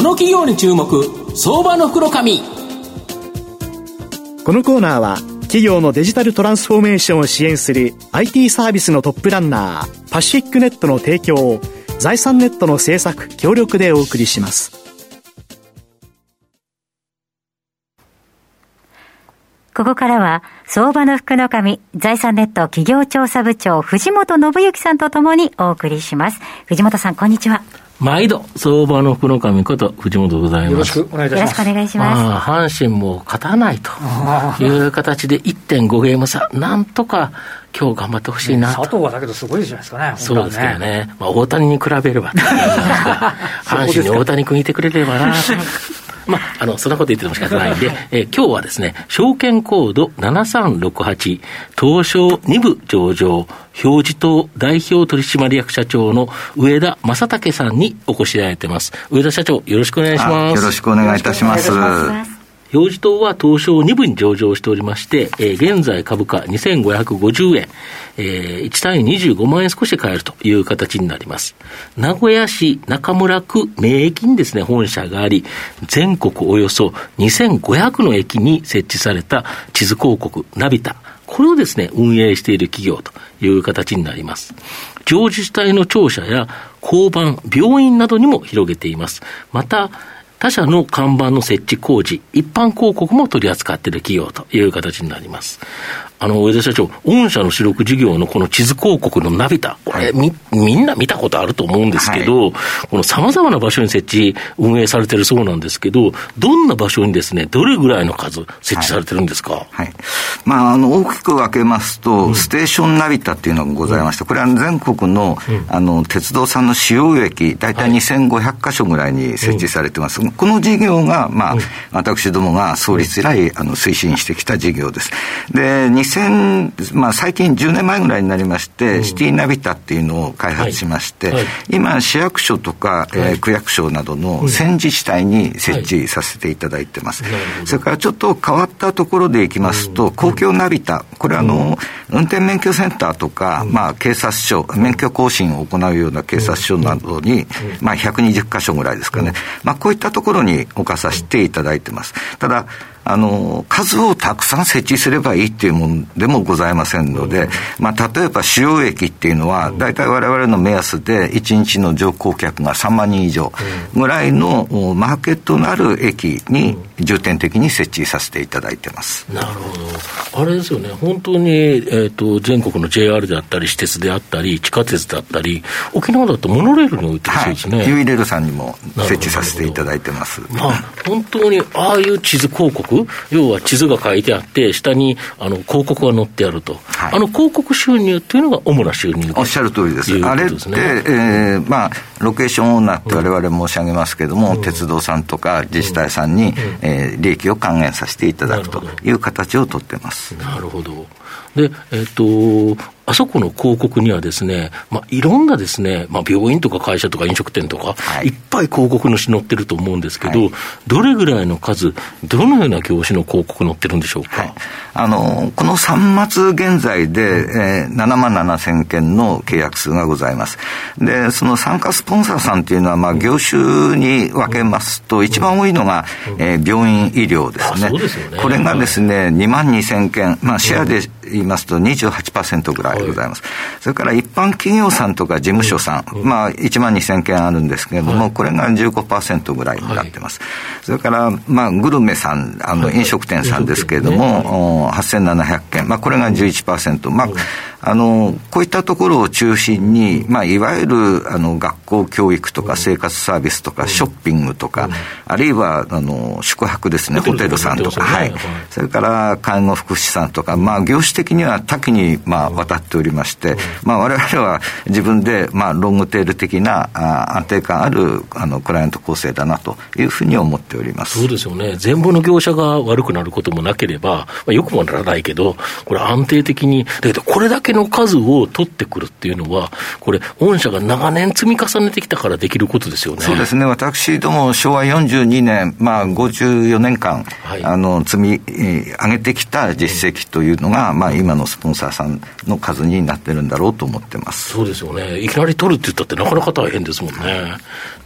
この企業に注目相場の袋紙。このコーナーは企業のデジタルトランスフォーメーションを支援する IT サービスのトップランナーパシフィックネットの提供を財産ネットの制作協力でお送りします。ここからは相場の福の神財産ネット企業調査部長藤本信之さんとともにお送りします。藤本さんこんにちは毎度、相場の福の神こと藤本でございます。よろしくお願いいたします。よろしくお願いします。まあ、阪神も勝たないという形で1.5ゲーム差、なんとか今日頑張ってほしいな佐藤はだけどすごいじゃないですかね。そうですけどね。まあ、大谷に比べれば、阪神に大谷君いてくれればな。まあ、あの、そんなこと言ってても仕方ないんで、えー、今日はですね、証券コード7368、東証2部上場、表示等代表取締役社長の上田正武さんにお越しいただいてます。上田社長、よろしくお願いします。よろしくお願いいたします。表示等は東証2部に上場しておりまして、えー、現在株価2550円、えー、1単位25万円少しで買えるという形になります。名古屋市中村区名駅にですね、本社があり、全国およそ2500の駅に設置された地図広告、ナビタ。これをですね、運営している企業という形になります。上自治体の庁舎や交番、病院などにも広げています。また、他社の看板の設置工事、一般広告も取り扱っている企業という形になります。あの、上田社長、御社の主力事業のこの地図広告のナビタ、これ、み、みんな見たことあると思うんですけど、はい、この様々な場所に設置、運営されてるそうなんですけど、どんな場所にですね、どれぐらいの数設置されてるんですか、はい、はい、まあ、あの、大きく分けますと、うん、ステーションナビタっていうのがございまして、これは全国の、うん、あの、鉄道さんの使用駅、大体2500箇所ぐらいに設置されてます。はい、この事業が、まあ、私どもが創立以来、あの、推進してきた事業です。で、2000、まあ、最近10年前ぐらいになりまして、うん、シティナビタっていうのを開発しまして、はいはい、今、市役所とか、えー、区役所などの1000自治体に設置させていただいてます。それからちょっと変わったところでいきますと、公共ナビタ、これあの、運転免許センターとか、まあ、警察署、免許更新を行うような警察署などに、まあ、120箇所ぐらいですかね。まあ、こういったところに置かさせていただいてます。ただ、あの、数をたくさん設置すればいいっていうもんでもございませんので、まあ、例えば主要駅っていうのは、大体我々の目安で1日の乗降客が3万人以上ぐらいのマーケットのある駅に重点的に設置させていただいてます。なるほど。あれですよね、本当に、えっ、ー、と、全国の JR であったり、私鉄であったり、地下鉄であったり、沖縄だとモノレールに置いてるそうですね。はい、ユイレールさんにも設置させていただいてます。まあ、本当にああいう地図広告要は地図が書いてあって、下にあの広告が載ってあると、はい、あの広告収入っていうのが主な収入おっしゃる通りです。ですね、あれって、えー、まあ、ロケーションオーナーってわれ申し上げますけれども、うん、鉄道さんとか自治体さんに、うん、えー、利益を還元させていただくという形をとってます。なるほど。で、えっ、ー、と、あそこの広告にはですね、まあ、いろんなですね、まあ、病院とか会社とか飲食店とか、はい、いっぱい広告の詩載ってると思うんですけど、はい、どれぐらいの数、どのような業種の広告載ってるんでしょうか？はい、あの、この3末現在で、えー、7万7千件の契約数がございます。で、その参加スポンサーさんっていうのは、まあ、業種に分けますと、一番多いのが、えー、病院医療ですね。すね。これがですね、2万2千件、まあ、シェアで言いますと28%ぐらい。でございます。それから一般企業さんとか事務所さん、まあ1万2000件あるんですけれども、これが15%ぐらいになってます。それから、まあグルメさん、あの飲食店さんですけれども、8700件、まあこれが11%。まああの、こういったところを中心に、まあ、いわゆる、あの、学校教育とか生活サービスとか、ショッピングとか、あるいは、あの、宿泊ですね、ホテルさんとか、はい。それから、介護福祉さんとか、まあ、業種的には多岐に、まあ、渡っておりまして、まあ、我々は自分で、まあ、ロングテール的な、あ安定感ある、あの、クライアント構成だなというふうに思っております。そうですよね。全部の業者が悪くなることもなければ、まあ、よくもならないけど、これ安定的に、だけど、これだけけの数を取ってくるっていうのは、これ、御社が長年積み重ねてきたからできることですよね。そうですね。私ども昭和42年、まあ54年間、はい、あの、積み上げてきた実績というのが、うん、まあ今のスポンサーさんの数になってるんだろうと思ってます。そうですよね。いきなり取るって言ったってなかなか大変ですもんね。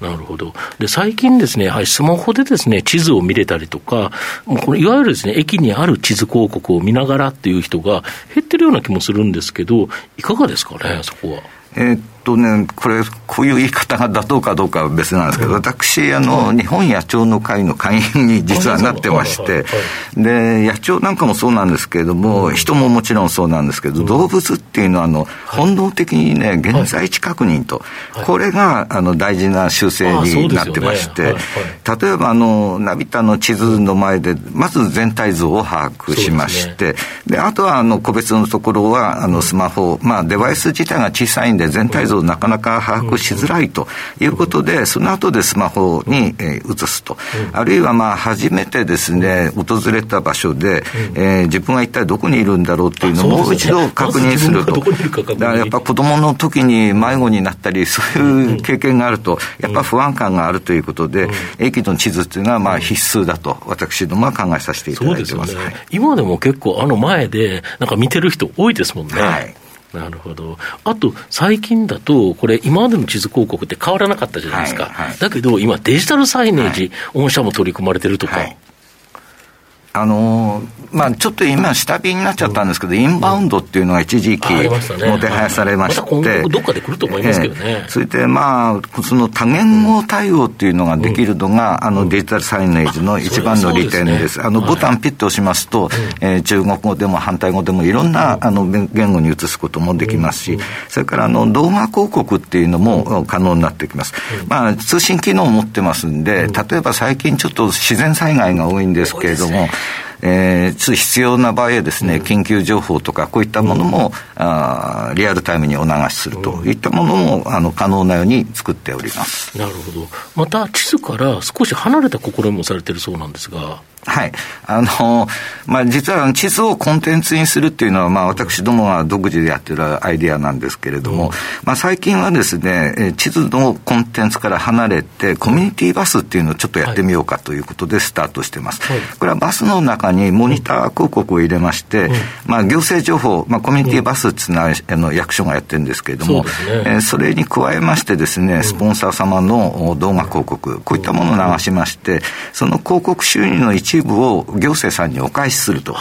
なるほど。で、最近ですね、はい、スマホでですね、地図を見れたりとか、もうこれいわゆるですね、駅にある地図広告を見ながらっていう人が減ってるような気もするんですけど、いかがですかね、そこは。えー、っとね、これ、こういう言い方が妥当かどうかは別なんですけど、私、あの、日本野鳥の会の会員に実はなってまして、で、野鳥なんかもそうなんですけれども、人ももちろんそうなんですけど、動物っていうのは、あの、本能的にね、現在地確認と、これが、あの、大事な修正になってまして、例えば、あの、ナビタの地図の前で、まず全体像を把握しまして、で、あとは、あの、個別のところは、あの、スマホ、まあ、デバイス自体が小さいんで、全体像なかなか把握しづらいということで、その後でスマホに、えー、移すと、あるいはまあ初めてですね、訪れた場所で、えー、自分は一体どこにいるんだろうっていうのをもう一度確認すると。だからやっぱ子供の時に迷子になったり、そういう経験があると、やっぱ不安感があるということで、駅の地図っていうのはまあ必須だと、私どもは考えさせていただいてます。ね。今でも結構あの前で、なんか見てる人多いですもんね。はいなるほど。あと、最近だと、これ、今までの地図広告って変わらなかったじゃないですか。はいはい、だけど、今、デジタルサイネージ、御社も取り組まれてるとか。はいあのー、まあ、ちょっと今、下火になっちゃったんですけど、インバウンドっていうのが一時期、もてはやされまして、ま、どっかで来ると思いますけどね。それで、まあ、その多言語対応っていうのができるのが、あのデジタルサイネージの一番の利点です。あの、ボタンピッと押しますと、え中国語でも反対語でもいろんなあの言語に移すこともできますし、それからあの動画広告っていうのも可能になってきます。まあ、通信機能を持ってますんで、例えば最近ちょっと自然災害が多いんですけれども、えー、必要な場合はですね、緊急情報とか、こういったものも、あリアルタイムにお流しするといったものも、あの可能なように作っております。なるほど、また地図から少し離れた試みもされてるそうなんですが。はい。あの、まあ、実は地図をコンテンツにするっていうのは、まあ、私どもが独自でやってるアイディアなんですけれども、うん、まあ、最近はですね、地図のコンテンツから離れて、コミュニティバスっていうのをちょっとやってみようかということでスタートしてます。はい、これはバスの中にモニター広告を入れまして、うん、まあ、行政情報、まあ、コミュニティバスっていうのは、あの、役所がやってるんですけれども、そ、ね、えー、それに加えましてですね、スポンサー様の動画広告、こういったものを流しまして、その広告収入の一部を行政さんにお返しすると。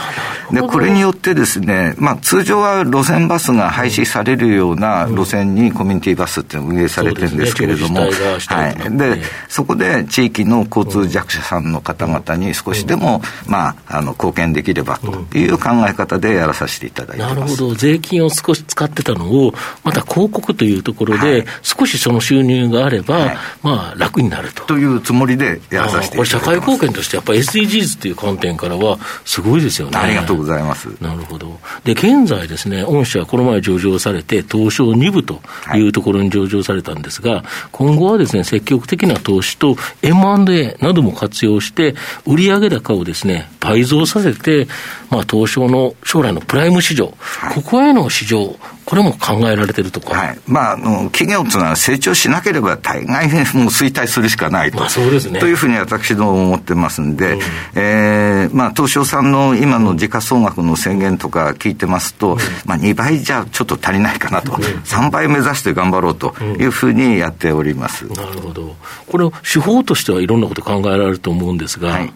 で、これによってですね、まあ、通常は路線バスが廃止されるような路線にコミュニティバスって運営されてるんですけれども、ね、はい。で、そこで地域の交通弱者さんの方々に少しでも、まあ、あの、貢献できればという考え方でやらさせていただいてます。なるほど。税金を少し使ってたのを、また広告というところで、少しその収入があれば、はい、まあ、楽になると。というつもりでやらさせていただいてます。これ社会貢献としてやっぱり SDGs という観点からは、すごいですよね。ありがとうございます。なるほど。で、現在ですね、御社はこの前上場されて、東証2部というところに上場されたんですが、はい、今後はですね、積極的な投資と M&A なども活用して、売上高をですね、倍増させて、まあ、東証の将来のプライム市場、はい、ここへの市場、これも考えられてるとか。はい。まあ、あの、企業というのは成長しなければ大概もう衰退するしかないと。まあ、そうですね。というふうに私ども思ってますんで、うん、えー、まあ、東証さんの今の時価総額の宣言とか聞いてますと、うん、まあ、2倍じゃちょっと足りないかなと、うん、3倍目指して頑張ろうというふうにやっております。なるほど。これ、手法としてはいろんなこと考えられると思うんですが、はい、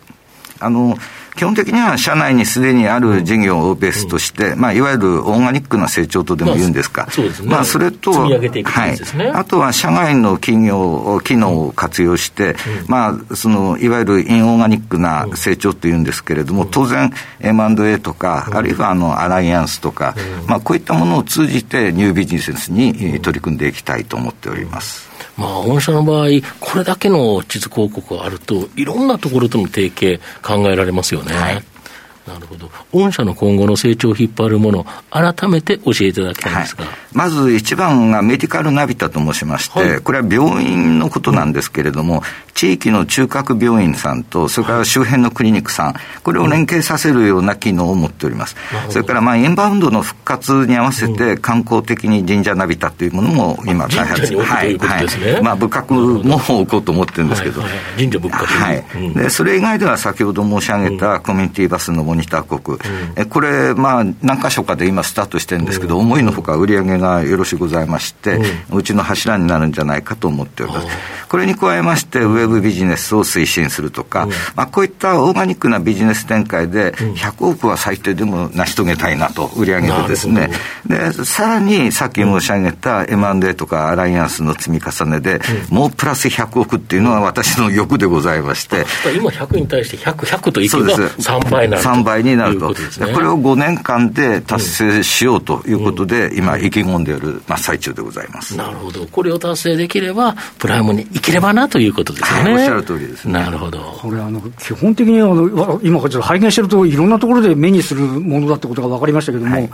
あの、基本的には社内にすでにある事業をベースとして、まあ、いわゆるオーガニックな成長とでも言うんですか。そうですね。まあ、それと、はい。あとは社外の企業、機能を活用して、まあ、その、いわゆるインオーガニックな成長というんですけれども、当然 M&A とか、あるいはあの、アライアンスとか、まあ、こういったものを通じてニュービジネスに取り組んでいきたいと思っております。まあ、御社の場合、これだけの地図広告があると、いろんなところとの提携考えられますよね。はいなるほど。御社の今後の成長を引っ張るもの、改めて教えていただきたいんですが。はい、まず一番がメディカルナビタと申しまして、はい、これは病院のことなんですけれども、地域の中核病院さんと、それから周辺のクリニックさん、これを連携させるような機能を持っております。それから、まあ、インバウンドの復活に合わせて、観光的に神社ナビタというものも今開発、はい、はい。まあ、部閣も置こうと思ってるんですけど、はいはい、神社仏閣。はい。で、それ以外では先ほど申し上げたコミュニティバスのモ国、えこれ、まあ、何箇所かで今スタートしてるんですけど、思いのほか売り上げがよろしございまして、うちの柱になるんじゃないかと思っております。これに加えまして、ウェブビジネスを推進するとか、まあ、こういったオーガニックなビジネス展開で、100億は最低でも成し遂げたいなと、売り上げでですね。で、さらにさっき申し上げた M&A とかアライアンスの積み重ねで、もうプラス100億っていうのは私の欲でございまして。今100に対して100、100といけば3倍になると。3倍になると。これを5年間で達成しようということで、今、意気込んでいる真っ最中でございます。なるほど。これを達成できれば、プライムにいければなということですよね。おっしゃる通りです、ね、なるほど。これ、あの、基本的にあの、今、ちょっと拝見してると、いろんなところで目にするものだってことが分かりましたけども、はい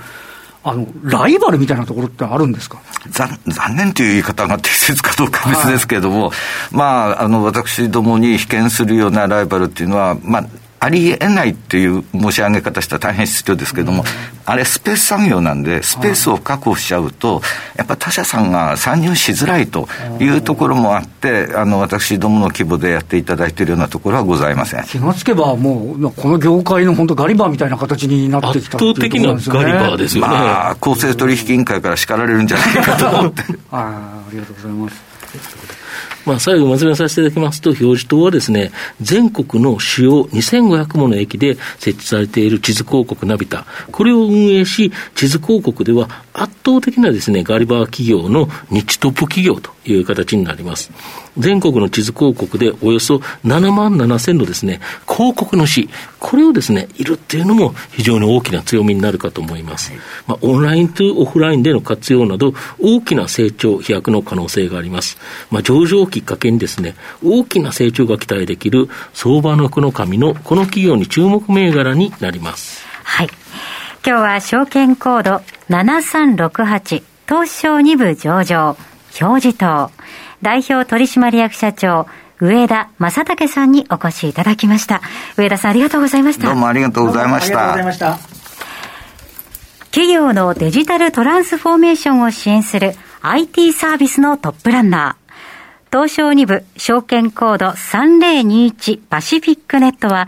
あの、ライバルみたいなところってあるんですか？残残念という言い方が適切かどうか別ですけれども、はい、まあ、あの、私どもに被験するようなライバルっていうのは、まあ、ありえないっていう申し上げ方したら大変必要ですけれども、あれスペース産業なんで、スペースを確保しちゃうと、やっぱ他社さんが参入しづらいというところもあって、あの、私どもの規模でやっていただいているようなところはございません。気がつけば、もう、この業界の本当ガリバーみたいな形になってきた圧倒的なガリバーですよね。まあ、公正取引委員会から叱られるんじゃないかと思って。あ ありがとうございます。まあ、最後まとめさせていただきますと、表示灯はですね、全国の主要2500もの駅で設置されている地図広告ナビタ、これを運営し、地図広告では圧倒的なですね、ガリバー企業の日トップ企業という形になります。全国の地図広告でおよそ7万7千のですね、広告の市、これをですね、いるっていうのも非常に大きな強みになるかと思います。まあ、オンラインとオフラインでの活用など、大きな成長、飛躍の可能性があります。まあ、上場きっかけにですね、大きな成長が期待できる相場の福の神のこの企業に注目銘柄になります。はい。今日は証券コード7368東証2部上場表示等代表取締役社長上田正武さんにお越しいただきました。上田さんありがとうございました。どうもありがとうございました。ありがとうございました。企業のデジタルトランスフォーメーションを支援する IT サービスのトップランナー。東証2部証券コード3021パシフィックネットは、